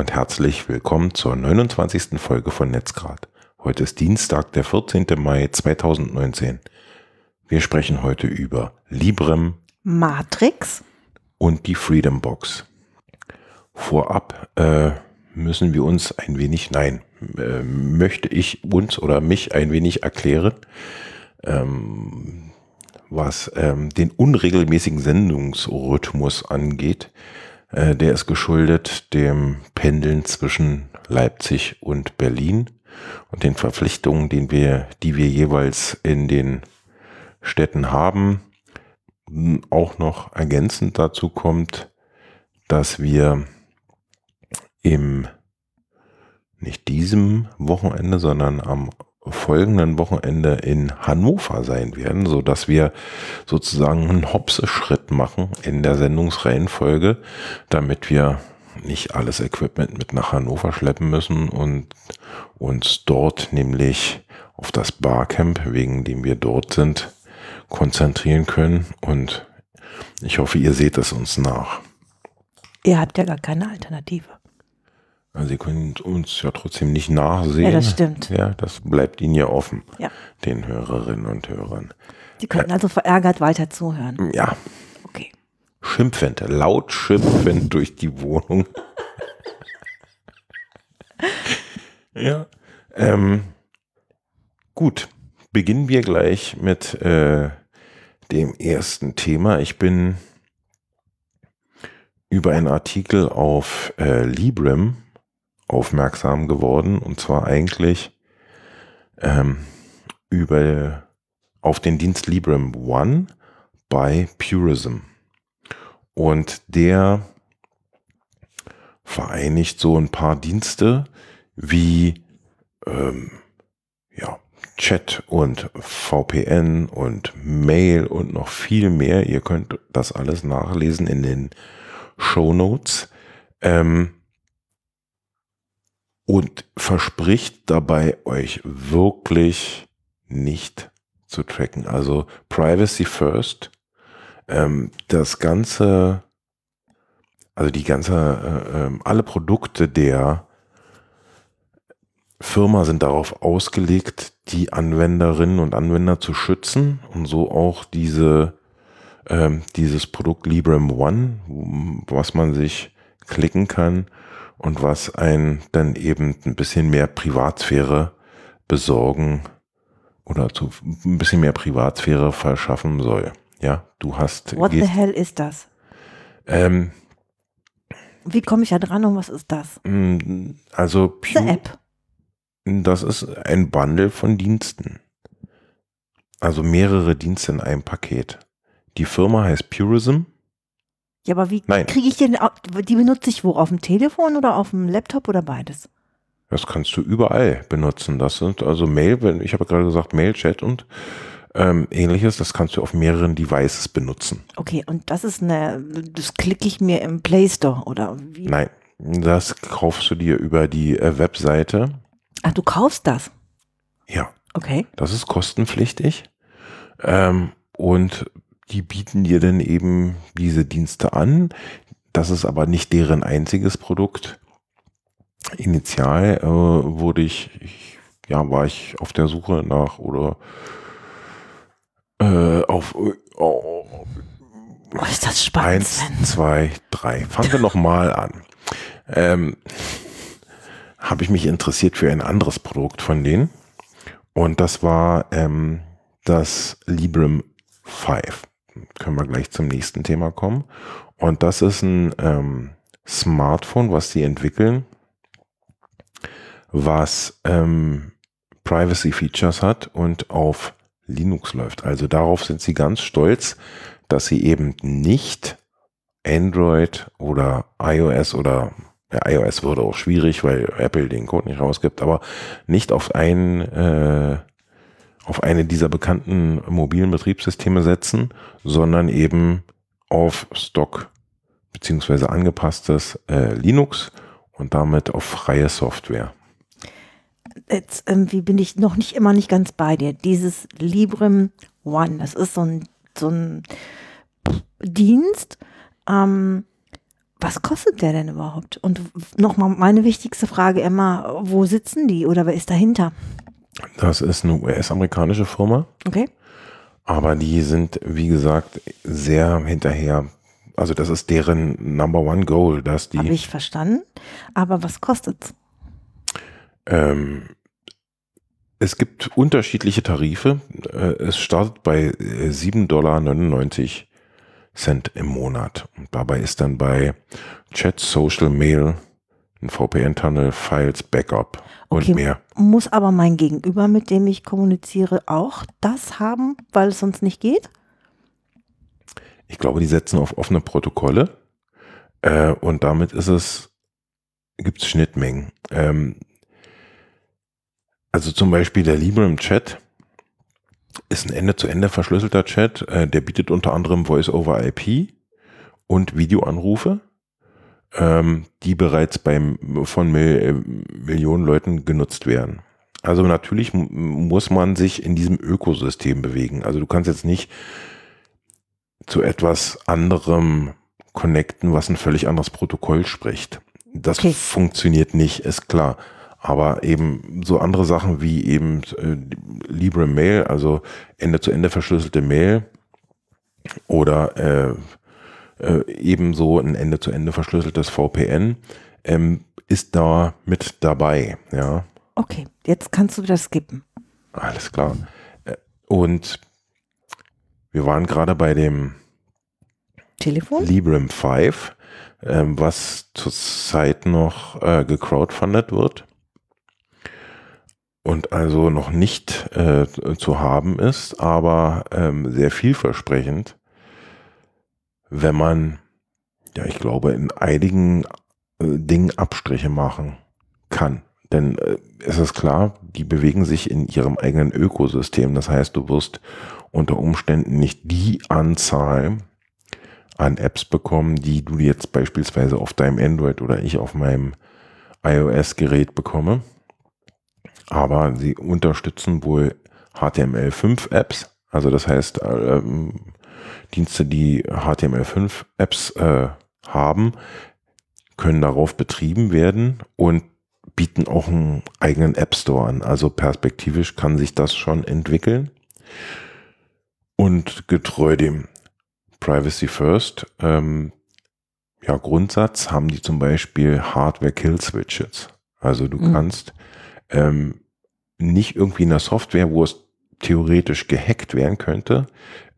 Und herzlich willkommen zur 29. Folge von Netzgrad. Heute ist Dienstag, der 14. Mai 2019. Wir sprechen heute über Librem, Matrix und die Freedom Box. Vorab äh, müssen wir uns ein wenig, nein, äh, möchte ich uns oder mich ein wenig erklären, ähm, was ähm, den unregelmäßigen Sendungsrhythmus angeht. Äh, der ist geschuldet dem Pendeln zwischen Leipzig und Berlin und den Verpflichtungen, den wir, die wir jeweils in den Städten haben. Auch noch ergänzend dazu kommt, dass wir im nicht diesem Wochenende, sondern am folgenden Wochenende in Hannover sein werden, so dass wir sozusagen einen Hopse-Schritt machen in der Sendungsreihenfolge, damit wir nicht alles Equipment mit nach Hannover schleppen müssen und uns dort nämlich auf das Barcamp, wegen dem wir dort sind, konzentrieren können. Und ich hoffe, ihr seht es uns nach. Ihr habt ja gar keine Alternative. Also Sie können uns ja trotzdem nicht nachsehen. Ja, das stimmt. Ja, das bleibt Ihnen ja offen, Ja. den Hörerinnen und Hörern. Sie können also verärgert weiter zuhören. Ja, Okay. schimpfend, laut schimpfend durch die Wohnung. ja. Ähm, gut, beginnen wir gleich mit äh, dem ersten Thema. Ich bin über einen Artikel auf äh, Librem aufmerksam geworden und zwar eigentlich ähm, über auf den Dienst Librem One bei Purism. Und der vereinigt so ein paar Dienste wie ähm, ja, Chat und VPN und Mail und noch viel mehr. Ihr könnt das alles nachlesen in den Show Notes. Ähm, und verspricht dabei euch wirklich nicht zu tracken. Also Privacy First. Ähm, das ganze, also die ganze, äh, äh, alle Produkte der Firma sind darauf ausgelegt, die Anwenderinnen und Anwender zu schützen und so auch diese, ähm, dieses Produkt Librem One, was man sich klicken kann und was ein dann eben ein bisschen mehr Privatsphäre besorgen oder zu ein bisschen mehr Privatsphäre verschaffen soll. Ja, du hast. What the gehst- hell ist das? ähm, Wie komme ich da dran und was ist das? mh, also Diese Pu- App. Das ist ein Bundle von Diensten. Also mehrere Dienste in einem Paket. Die Firma heißt Purism. Ja, aber wie Nein. kriege ich den, au- die benutze ich wo? Auf dem Telefon oder auf dem Laptop oder beides? Das kannst du überall benutzen. Das sind also Mail, ich habe gerade gesagt Mail, Chat und ähm, ähnliches. Das kannst du auf mehreren Devices benutzen. Okay, und das ist eine, das klicke ich mir im Play Store oder wie? Nein, das kaufst du dir über die äh, Webseite. Ach, du kaufst das? Ja, Okay. das ist kostenpflichtig. Ähm, und die bieten dir dann eben diese Dienste an. Das ist aber nicht deren einziges Produkt. Initial äh, wurde ich, ich, ja, war ich auf der Suche nach oder äh, auf oh, Oh, ist das spannend, Eins, zwei, drei. Fangen wir nochmal an. Ähm, Habe ich mich interessiert für ein anderes Produkt von denen. Und das war ähm, das Librem 5. Können wir gleich zum nächsten Thema kommen. Und das ist ein ähm, Smartphone, was sie entwickeln, was ähm, Privacy Features hat und auf Linux läuft. Also darauf sind sie ganz stolz, dass sie eben nicht Android oder iOS oder ja, iOS würde auch schwierig, weil Apple den Code nicht rausgibt, aber nicht auf ein äh, auf eine dieser bekannten mobilen Betriebssysteme setzen, sondern eben auf Stock beziehungsweise angepasstes äh, Linux und damit auf freie Software. Jetzt irgendwie bin ich noch nicht immer nicht ganz bei dir. Dieses Librem One, das ist so ein, so ein Dienst, ähm, Was kostet der denn überhaupt? Und nochmal meine wichtigste Frage, Emma, wo sitzen die oder wer ist dahinter? Das ist eine US-amerikanische Firma. Okay. Aber die sind, wie gesagt, sehr hinterher. Also das ist deren Number One Goal, dass die. Habe ich verstanden. Aber was kostet's? Ähm, es gibt unterschiedliche Tarife. Äh, Es startet bei äh, 7,99 Dollar Cent im Monat. Und dabei ist dann bei Chat, Social, Mail, ein VPN-Tunnel, Files, Backup und Okay. mehr. Muss aber mein Gegenüber, mit dem ich kommuniziere, auch das haben, weil es sonst nicht geht? Ich glaube, die setzen auf offene Protokolle äh, und damit ist es, gibt es Schnittmengen. Ähm, also zum Beispiel der Librem Chat ist ein Ende-zu-Ende verschlüsselter Chat, äh, der bietet unter anderem Voice-over-IP und Videoanrufe, ähm, die bereits beim, von Mil äh, Millionen Leuten genutzt werden. Also natürlich mu- muss man sich in diesem Ökosystem bewegen. Also du kannst jetzt nicht zu etwas anderem connecten, was ein völlig anderes Protokoll spricht. Das Okay. funktioniert nicht, ist klar. Aber eben so andere Sachen wie eben äh, Libre Mail, also Ende-zu-Ende verschlüsselte Mail oder äh, äh, ebenso ein Ende-zu-Ende verschlüsseltes VPN ähm, ist da mit dabei. Ja, Okay, jetzt kannst du wieder skippen. alles klar. Äh, Und wir waren gerade bei dem Telefon? Librem 5, ähm, was zurzeit noch äh, gecrowdfundet wird und also noch nicht äh, zu haben ist, aber ähm, sehr vielversprechend, wenn man, ja, ich glaube, in einigen äh, Dingen Abstriche machen kann. Denn äh, es ist klar, die bewegen sich in ihrem eigenen Ökosystem. Das heißt, du wirst unter Umständen nicht die Anzahl an Apps bekommen, die du jetzt beispielsweise auf deinem Android oder ich auf meinem iOS-Gerät bekomme. Aber sie unterstützen wohl HTML5-Apps, also das heißt ähm, Dienste, die HTML5-Apps äh, haben, können darauf betrieben werden und bieten auch einen eigenen App Store an. Also perspektivisch kann sich das schon entwickeln. Und getreu dem Privacy First ähm, ja, Grundsatz haben die zum Beispiel Hardware Kill Switches. Also du Mhm. kannst ähm, nicht irgendwie in der Software, wo es theoretisch gehackt werden könnte,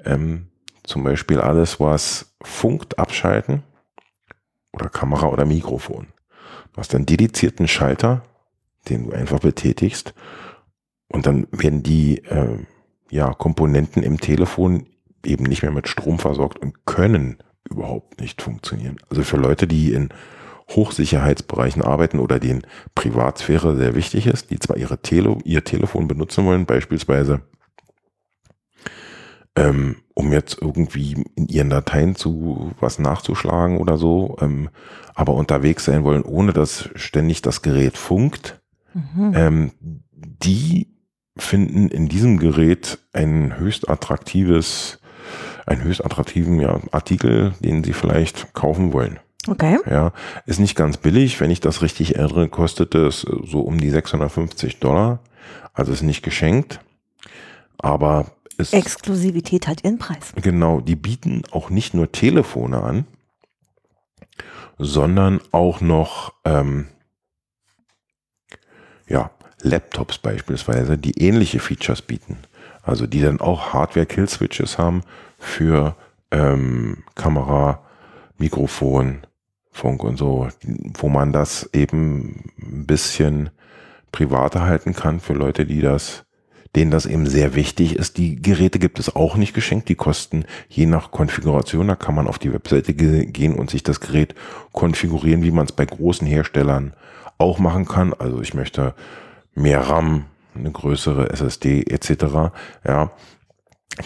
ähm, zum Beispiel alles, was funkt, abschalten oder Kamera oder Mikrofon. Du hast einen dedizierten Schalter, den du einfach betätigst und dann werden die ähm, ja, Komponenten im Telefon eben nicht mehr mit Strom versorgt und können überhaupt nicht funktionieren. Also für Leute, die in Hochsicherheitsbereichen arbeiten oder denen Privatsphäre sehr wichtig ist, die zwar ihre Tele ihr Telefon benutzen wollen, beispielsweise ähm, um jetzt irgendwie in ihren Dateien zu was nachzuschlagen oder so, ähm, aber unterwegs sein wollen, ohne dass ständig das Gerät funkt, Mhm. ähm, die finden in diesem Gerät ein höchst attraktives, einen höchst attraktiven ja, Artikel, den sie vielleicht kaufen wollen. Okay. Ja, ist nicht ganz billig. Wenn ich das richtig erinnere, kostete es so um die 650 Dollar. Also ist nicht geschenkt. Aber es Exklusivität hat ihren Preis. Genau, die bieten auch nicht nur Telefone an, sondern auch noch ähm, ja, Laptops beispielsweise, die ähnliche Features bieten. Also die dann auch Hardware-Kill-Switches haben für ähm, Kamera, Mikrofon, Funk und so, wo man das eben ein bisschen privater halten kann für Leute, die das denen das eben sehr wichtig ist. Die Geräte gibt es auch nicht geschenkt. Die kosten je nach Konfiguration. Da kann man auf die Webseite ge gehen und sich das Gerät konfigurieren, wie man es bei großen Herstellern auch machen kann. Also ich möchte mehr RAM, eine größere SSD etc. Ja,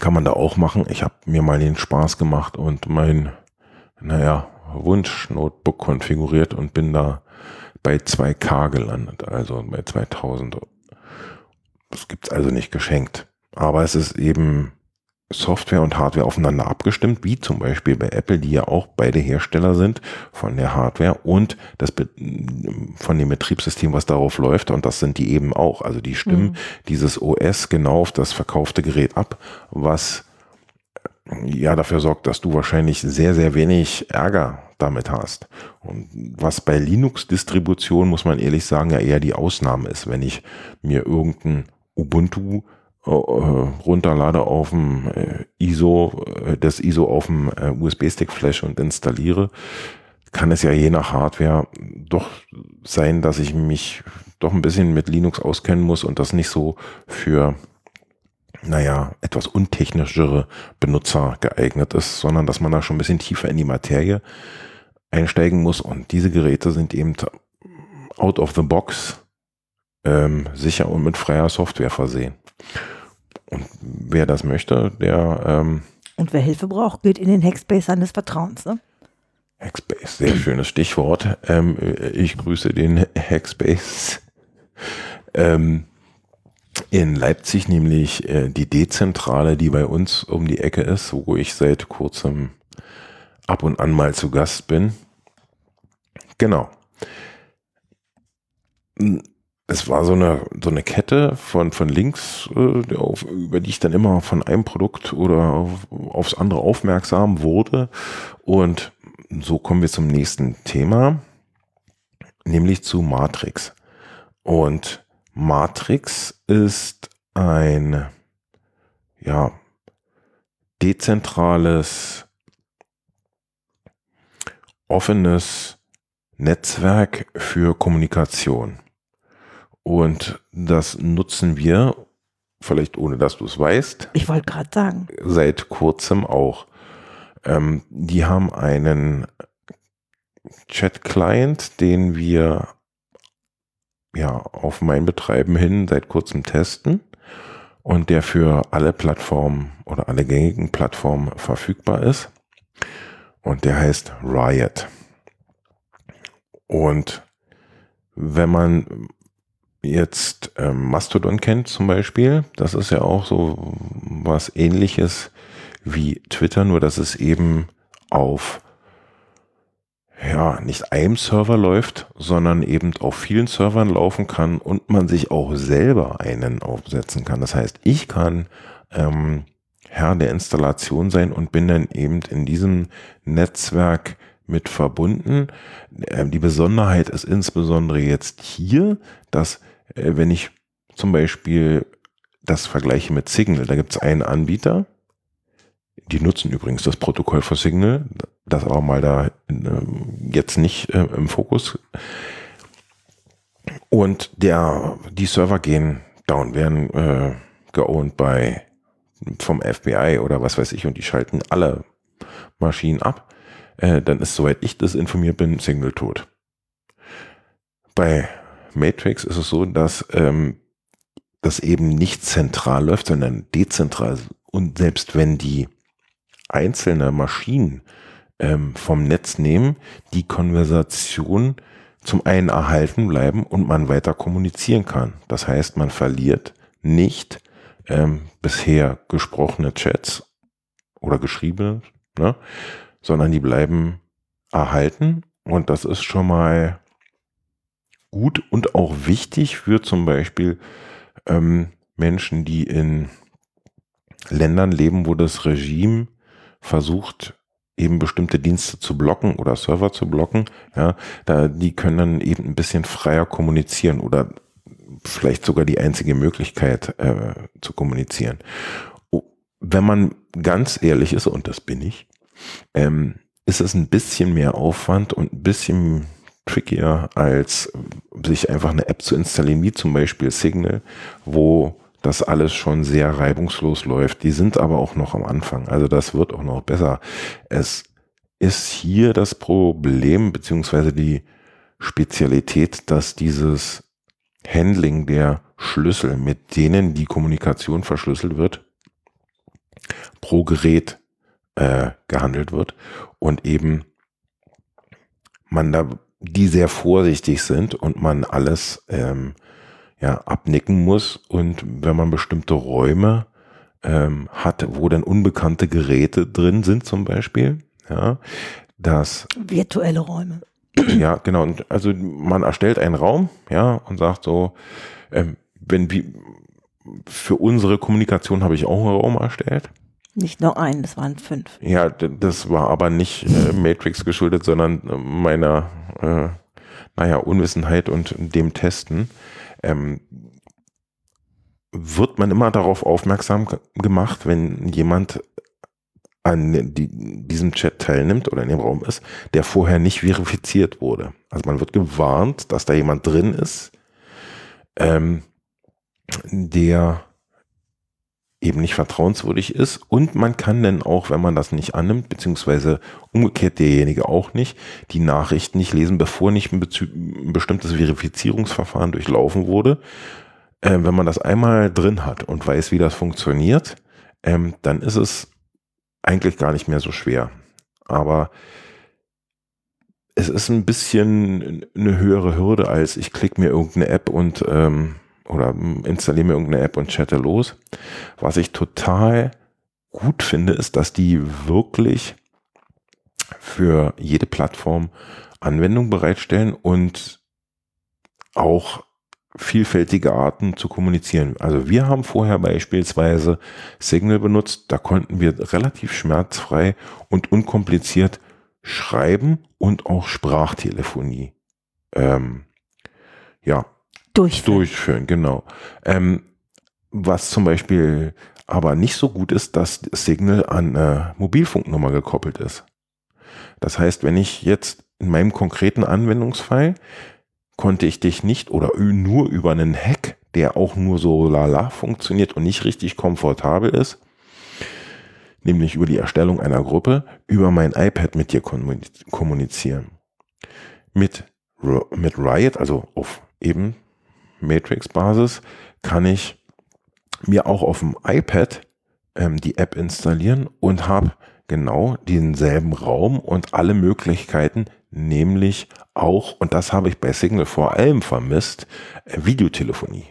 kann man da auch machen. Ich habe mir mal den Spaß gemacht und mein, naja, Wunsch-Notebook konfiguriert und bin da bei 2K gelandet, also bei 2000 das gibt's also nicht geschenkt. Aber es ist eben Software und Hardware aufeinander abgestimmt, wie zum Beispiel bei Apple, die ja auch beide Hersteller sind von der Hardware und das von dem Betriebssystem, was darauf läuft. Und das sind die eben auch. Also die stimmen mhm. dieses OS genau auf das verkaufte Gerät ab, was ja dafür sorgt, dass du wahrscheinlich sehr, sehr wenig Ärger damit hast. Und was bei Linux-Distribution, muss man ehrlich sagen, ja eher die Ausnahme ist, wenn ich mir irgendein Ubuntu äh, runterlade auf dem äh, ISO, äh, das ISO auf dem USB-Stick Flash und installiere, kann es ja je nach Hardware doch sein, dass ich mich doch ein bisschen mit Linux auskennen muss und das nicht so für, naja, etwas untechnischere Benutzer geeignet ist, sondern dass man da schon ein bisschen tiefer in die Materie einsteigen muss. Und diese Geräte sind eben out of the box ähm, sicher und mit freier Software versehen. Und wer das möchte, der. Ähm, und wer Hilfe braucht, geht in den Hackspace seines Vertrauens. Ne? Hackspace, sehr schönes Stichwort. Ähm, ich grüße den Hackspace. Ähm, in Leipzig nämlich äh, die Dezentrale, die bei uns um die Ecke ist, wo ich seit kurzem ab und an mal zu Gast bin. Genau es war so eine, so eine Kette von, von Links, äh, auf, über die ich dann immer von einem Produkt oder auf, aufs andere aufmerksam wurde. Und so kommen wir zum nächsten Thema, nämlich zu Matrix. Und Matrix ist ein, ja, dezentrales, offenes Netzwerk für Kommunikation. Und das nutzen wir, vielleicht ohne dass du es weißt. Ich wollte gerade sagen. Seit kurzem auch. Ähm, die haben einen Chat-Client, den wir ja auf mein Betreiben hin seit kurzem testen und der für alle Plattformen oder alle gängigen Plattformen verfügbar ist. Und der heißt Riot. Und wenn man jetzt ähm, Mastodon kennt zum Beispiel, das ist ja auch so was ähnliches wie Twitter, nur dass es eben auf ja, nicht einem Server läuft, sondern eben auf vielen Servern laufen kann und man sich auch selber einen aufsetzen kann. Das heißt, ich kann ähm, Herr der Installation sein und bin dann eben in diesem Netzwerk mit verbunden. Ähm, die Besonderheit ist insbesondere jetzt hier, dass wenn ich zum Beispiel das vergleiche mit Signal, da gibt es einen Anbieter, die nutzen übrigens das Protokoll für Signal, das aber mal da äh, jetzt nicht äh, im Fokus. Und der, die Server gehen down, werden äh, geowned bei vom FBI oder was weiß ich und die schalten alle Maschinen ab. Äh, dann ist, soweit ich das informiert bin, Signal tot. Bei Matrix ist es so, dass ähm, das eben nicht zentral läuft, sondern dezentral. Und selbst wenn die einzelne Maschinen ähm, vom Netz nehmen, die Konversation zum einen erhalten bleiben und man weiter kommunizieren kann. Das heißt, man verliert nicht ähm, bisher gesprochene Chats oder geschriebene, ne, sondern die bleiben erhalten und das ist schon mal gut und auch wichtig für zum Beispiel ähm, Menschen, die in Ländern leben, wo das Regime versucht, eben bestimmte Dienste zu blocken oder Server zu blocken, ja, da, die können dann eben ein bisschen freier kommunizieren oder vielleicht sogar die einzige Möglichkeit äh, zu kommunizieren. Wenn man ganz ehrlich ist, und das bin ich, ähm, ist es ein bisschen mehr Aufwand und ein bisschen trickier, als sich einfach eine App zu installieren, wie zum Beispiel Signal, wo das alles schon sehr reibungslos läuft. Die sind aber auch noch am Anfang. Also das wird auch noch besser. Es ist hier das Problem, beziehungsweise die Spezialität, dass dieses Handling der Schlüssel, mit denen die Kommunikation verschlüsselt wird, pro Gerät äh, gehandelt wird und eben man da die sehr vorsichtig sind und man alles ähm, ja, abnicken muss. Und wenn man bestimmte Räume ähm, hat, wo dann unbekannte Geräte drin sind zum Beispiel. Ja, das Virtuelle Räume. ja, genau. Und also man erstellt einen Raum, ja, und sagt so, ähm, wenn wir für unsere Kommunikation habe ich auch einen Raum erstellt. Nicht nur einen, das waren fünf. Ja, das war aber nicht äh, Matrix geschuldet, sondern äh, meiner, äh, naja, Unwissenheit und dem Testen. Ähm, wird man immer darauf aufmerksam ge- gemacht, wenn jemand an die, diesem Chat teilnimmt oder in dem Raum ist, der vorher nicht verifiziert wurde. Also man wird gewarnt, dass da jemand drin ist, ähm, der eben nicht vertrauenswürdig ist und man kann dann auch, wenn man das nicht annimmt, beziehungsweise umgekehrt derjenige auch nicht, die Nachrichten nicht lesen, bevor nicht ein, ein bestimmtes Verifizierungsverfahren durchlaufen wurde. Ähm, wenn man das einmal drin hat und weiß, wie das funktioniert, ähm, dann ist es eigentlich gar nicht mehr so schwer. Aber es ist ein bisschen eine höhere Hürde, als ich klicke mir irgendeine App und ähm, oder installiere mir irgendeine App und chatte los. Was ich total gut finde, ist, dass die wirklich für jede Plattform Anwendung bereitstellen und auch vielfältige Arten zu kommunizieren. Also wir haben vorher beispielsweise Signal benutzt, da konnten wir relativ schmerzfrei und unkompliziert schreiben und auch Sprachtelefonie ähm, ja, Durchführen. durchführen, genau. Ähm, was zum Beispiel aber nicht so gut ist, dass Signal an eine Mobilfunknummer gekoppelt ist. Das heißt, wenn ich jetzt in meinem konkreten Anwendungsfall konnte ich dich nicht oder nur über einen Hack, der auch nur so lala funktioniert und nicht richtig komfortabel ist, nämlich über die Erstellung einer Gruppe, über mein iPad mit dir kommuniz- kommunizieren. Mit, mit Riot, also auf eben Matrix-Basis, kann ich mir auch auf dem iPad ähm, die App installieren und habe genau denselben Raum und alle Möglichkeiten, nämlich auch, und das habe ich bei Signal vor allem vermisst, äh, Videotelefonie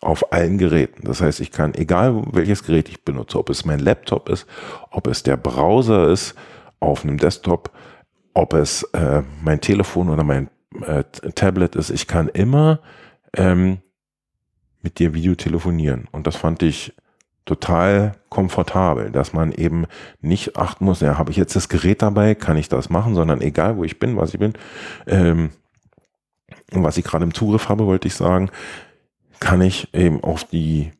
auf allen Geräten. Das heißt, ich kann, egal welches Gerät ich benutze, ob es mein Laptop ist, ob es der Browser ist auf einem Desktop, ob es äh, mein Telefon oder mein äh, Tablet ist, ich kann immer ähm, mit dir Video telefonieren. Und das fand ich total komfortabel, dass man eben nicht achten muss, ja, habe ich jetzt das Gerät dabei, kann ich das machen, sondern egal, wo ich bin, was ich bin, ähm, was ich gerade im Zugriff habe, wollte ich sagen, kann ich eben auf die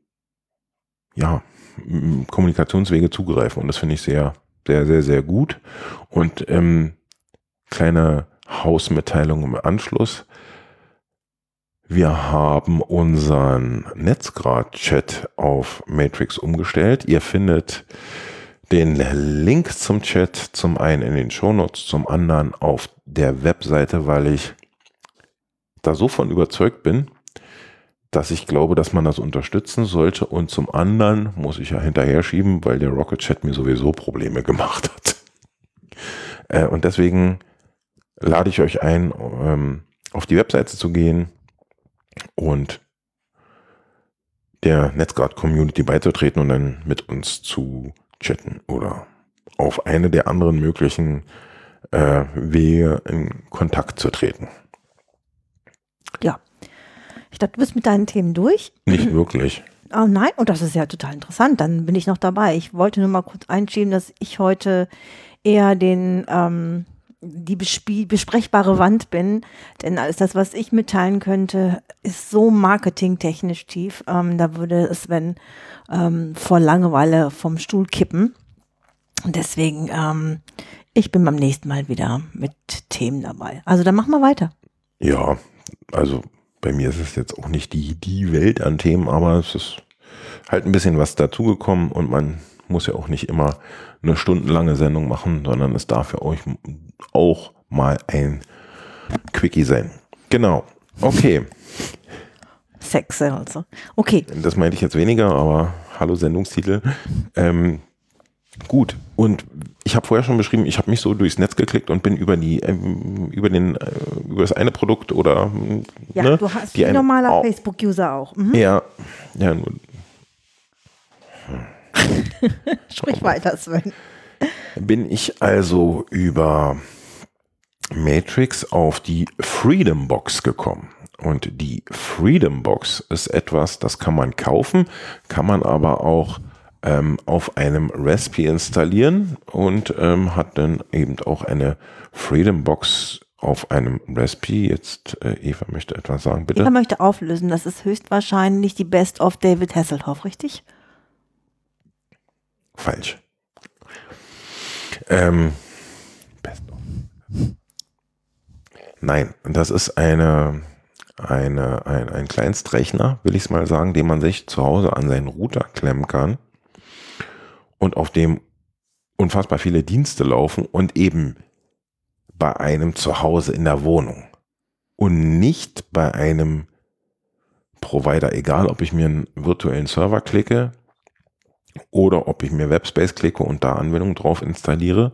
ja, Kommunikationswege zugreifen. Und das finde ich sehr, sehr, sehr, sehr gut. Und ähm, kleine Hausmitteilung im Anschluss. Wir haben unseren Netzgrad-Chat auf Matrix umgestellt. Ihr findet den Link zum Chat zum einen in den Shownotes, zum anderen auf der Webseite, weil ich da so von überzeugt bin, dass ich glaube, dass man das unterstützen sollte. Und zum anderen muss ich ja hinterher schieben, weil der Rocket Chat mir sowieso Probleme gemacht hat. Äh, und deswegen lade ich euch ein, ähm, auf die Webseite zu gehen und der Netzguard Community beizutreten und dann mit uns zu chatten oder auf eine der anderen möglichen äh, Wege in Kontakt zu treten. Ja. Ich dachte, du bist mit deinen Themen durch. Nicht wirklich. Oh nein, und das ist ja total interessant. Dann bin ich noch dabei. Ich wollte nur mal kurz einschieben, dass ich heute eher den ähm, die besprechbare Wand bin, denn alles das, was ich mitteilen könnte, ist so marketingtechnisch tief. Ähm, da würde Sven ähm, vor Langeweile vom Stuhl kippen. Und deswegen, ähm, ich bin beim nächsten Mal wieder mit Themen dabei. Also dann machen wir weiter. Ja, also bei mir ist es jetzt auch nicht die, die Welt an Themen, aber es ist halt ein bisschen was dazugekommen und man muss ja auch nicht immer eine stundenlange Sendung machen, sondern es darf für euch auch mal ein Quickie sein. Genau. Okay, Sex also. Okay, das meinte ich jetzt weniger, aber hallo Sendungstitel. Ähm, gut, und ich habe vorher schon beschrieben, ich habe mich so durchs Netz geklickt und bin über die ähm, über den äh, über das eine Produkt oder ja, ne, du hast die wie eine- normaler Facebook-User auch. Mhm. Ja, ja, nur. Sprich weiter, Sven. Bin ich also über Matrix auf die Freedom Box gekommen. Und die Freedom Box ist etwas, das kann man kaufen, kann man aber auch ähm, auf einem Raspi installieren und ähm, hat dann eben auch eine Freedom Box auf einem Raspi. Jetzt, äh, Eva möchte etwas sagen, bitte. Eva möchte auflösen, das ist höchstwahrscheinlich die Best of David Hasselhoff, richtig? Falsch. Ähm, Best of. Nein, das ist eine, eine, ein, ein Kleinstrechner, will ich es mal sagen, den man sich zu Hause an seinen Router klemmen kann und auf dem unfassbar viele Dienste laufen und eben bei einem zu Hause in der Wohnung und nicht bei einem Provider, egal ob ich mir einen virtuellen Server klicke oder ob ich mir Webspace klicke und da Anwendungen drauf installiere,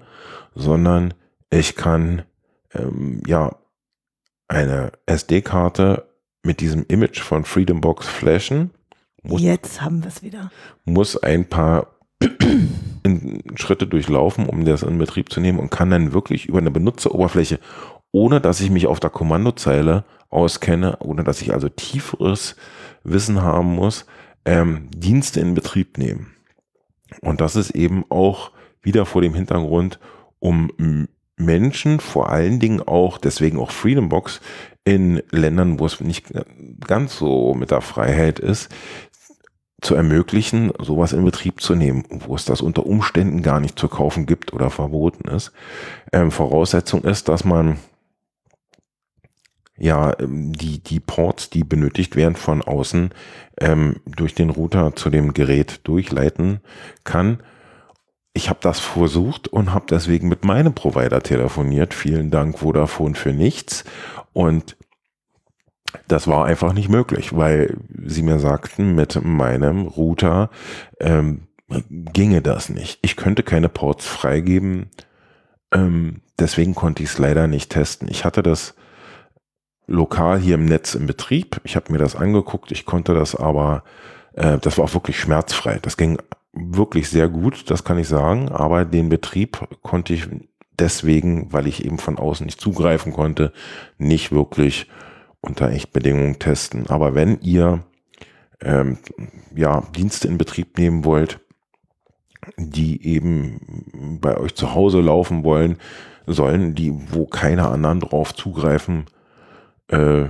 sondern ich kann ähm, ja eine SD-Karte mit diesem Image von Freedom Box flashen. Muss, Jetzt haben wir es wieder. Muss ein paar Schritte durchlaufen, um das in Betrieb zu nehmen und kann dann wirklich über eine Benutzeroberfläche, ohne dass ich mich auf der Kommandozeile auskenne, ohne dass ich also tieferes Wissen haben muss, ähm, Dienste in Betrieb nehmen. Und das ist eben auch wieder vor dem Hintergrund, um Menschen, vor allen Dingen auch, deswegen auch Freedom Box, in Ländern, wo es nicht ganz so mit der Freiheit ist, zu ermöglichen, sowas in Betrieb zu nehmen, wo es das unter Umständen gar nicht zu kaufen gibt oder verboten ist. Ähm, Voraussetzung ist, dass man ja ähm, die, die Ports, die benötigt werden von außen, ähm, durch den Router zu dem Gerät durchleiten kann ich habe das versucht und habe deswegen mit meinem Provider telefoniert. Vielen Dank Vodafone für nichts. Und das war einfach nicht möglich, weil sie mir sagten, mit meinem Router ähm, ginge das nicht. Ich könnte keine Ports freigeben. Ähm, deswegen konnte ich es leider nicht testen. Ich hatte das lokal hier im Netz im Betrieb. Ich habe mir das angeguckt. Ich konnte das aber, äh, das war auch wirklich schmerzfrei. Das ging wirklich sehr gut, das kann ich sagen, aber den Betrieb konnte ich deswegen, weil ich eben von außen nicht zugreifen konnte, nicht wirklich unter Echtbedingungen testen. Aber wenn ihr ähm, ja, Dienste in Betrieb nehmen wollt, die eben bei euch zu Hause laufen wollen, sollen, die, wo keine anderen drauf zugreifen äh,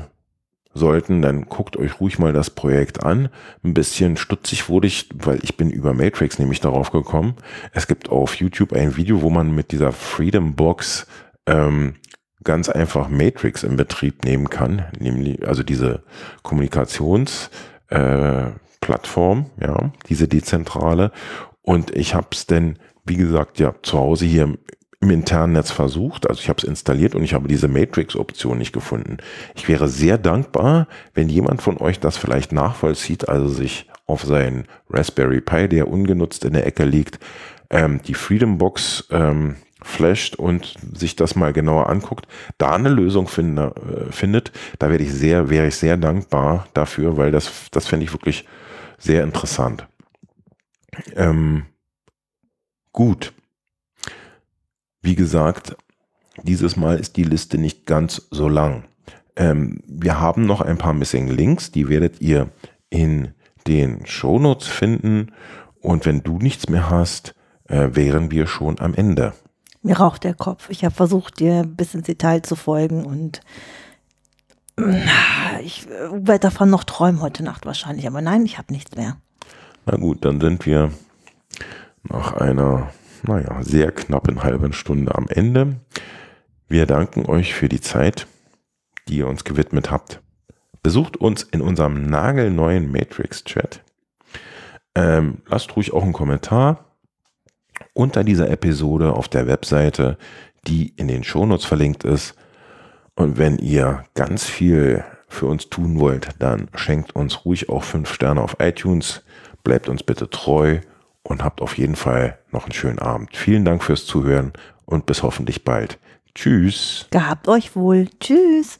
sollten, dann guckt euch ruhig mal das Projekt an. Ein bisschen stutzig wurde ich, weil ich bin über Matrix nämlich darauf gekommen. Es gibt auf YouTube ein Video, wo man mit dieser Freedom Box ähm, ganz einfach Matrix in Betrieb nehmen kann, nämlich also diese Kommunikationsplattform, äh, ja, diese dezentrale. Und ich habe es denn, wie gesagt, ja zu Hause hier im internen Netz versucht. Also ich habe es installiert und ich habe diese Matrix-Option nicht gefunden. Ich wäre sehr dankbar, wenn jemand von euch das vielleicht nachvollzieht, also sich auf seinen Raspberry Pi, der ungenutzt in der Ecke liegt, ähm, die Freedom Box ähm, flasht und sich das mal genauer anguckt, da eine Lösung finde, äh, findet, da werde ich sehr, wäre ich sehr dankbar dafür, weil das, das fände ich wirklich sehr interessant. Ähm, gut. Wie gesagt, dieses Mal ist die Liste nicht ganz so lang. Ähm, wir haben noch ein paar Missing Links, die werdet ihr in den Shownotes finden. Und wenn du nichts mehr hast, äh, wären wir schon am Ende. Mir raucht der Kopf. Ich habe versucht, dir bis ins Detail zu folgen und ich werde davon noch träumen heute Nacht wahrscheinlich. Aber nein, ich habe nichts mehr. Na gut, dann sind wir nach einer naja, sehr knappen halben Stunde am Ende. Wir danken euch für die Zeit, die ihr uns gewidmet habt. Besucht uns in unserem nagelneuen Matrix-Chat. Ähm, lasst ruhig auch einen Kommentar unter dieser Episode auf der Webseite, die in den Shownotes verlinkt ist. Und wenn ihr ganz viel für uns tun wollt, dann schenkt uns ruhig auch fünf Sterne auf iTunes. Bleibt uns bitte treu und habt auf jeden Fall noch einen schönen Abend. Vielen Dank fürs Zuhören und bis hoffentlich bald. Tschüss. Gehabt euch wohl. Tschüss.